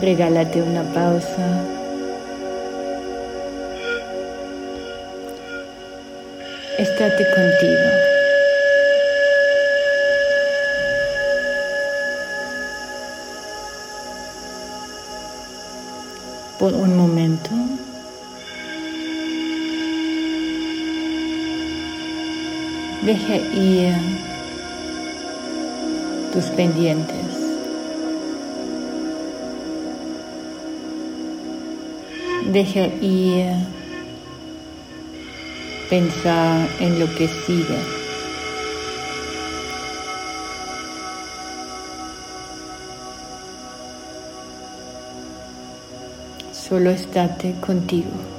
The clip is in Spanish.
Regálate una pausa. Estate contigo. Por un momento. Deja ir tus pendientes. Deja ir pensar en lo que sigue. Solo estate contigo.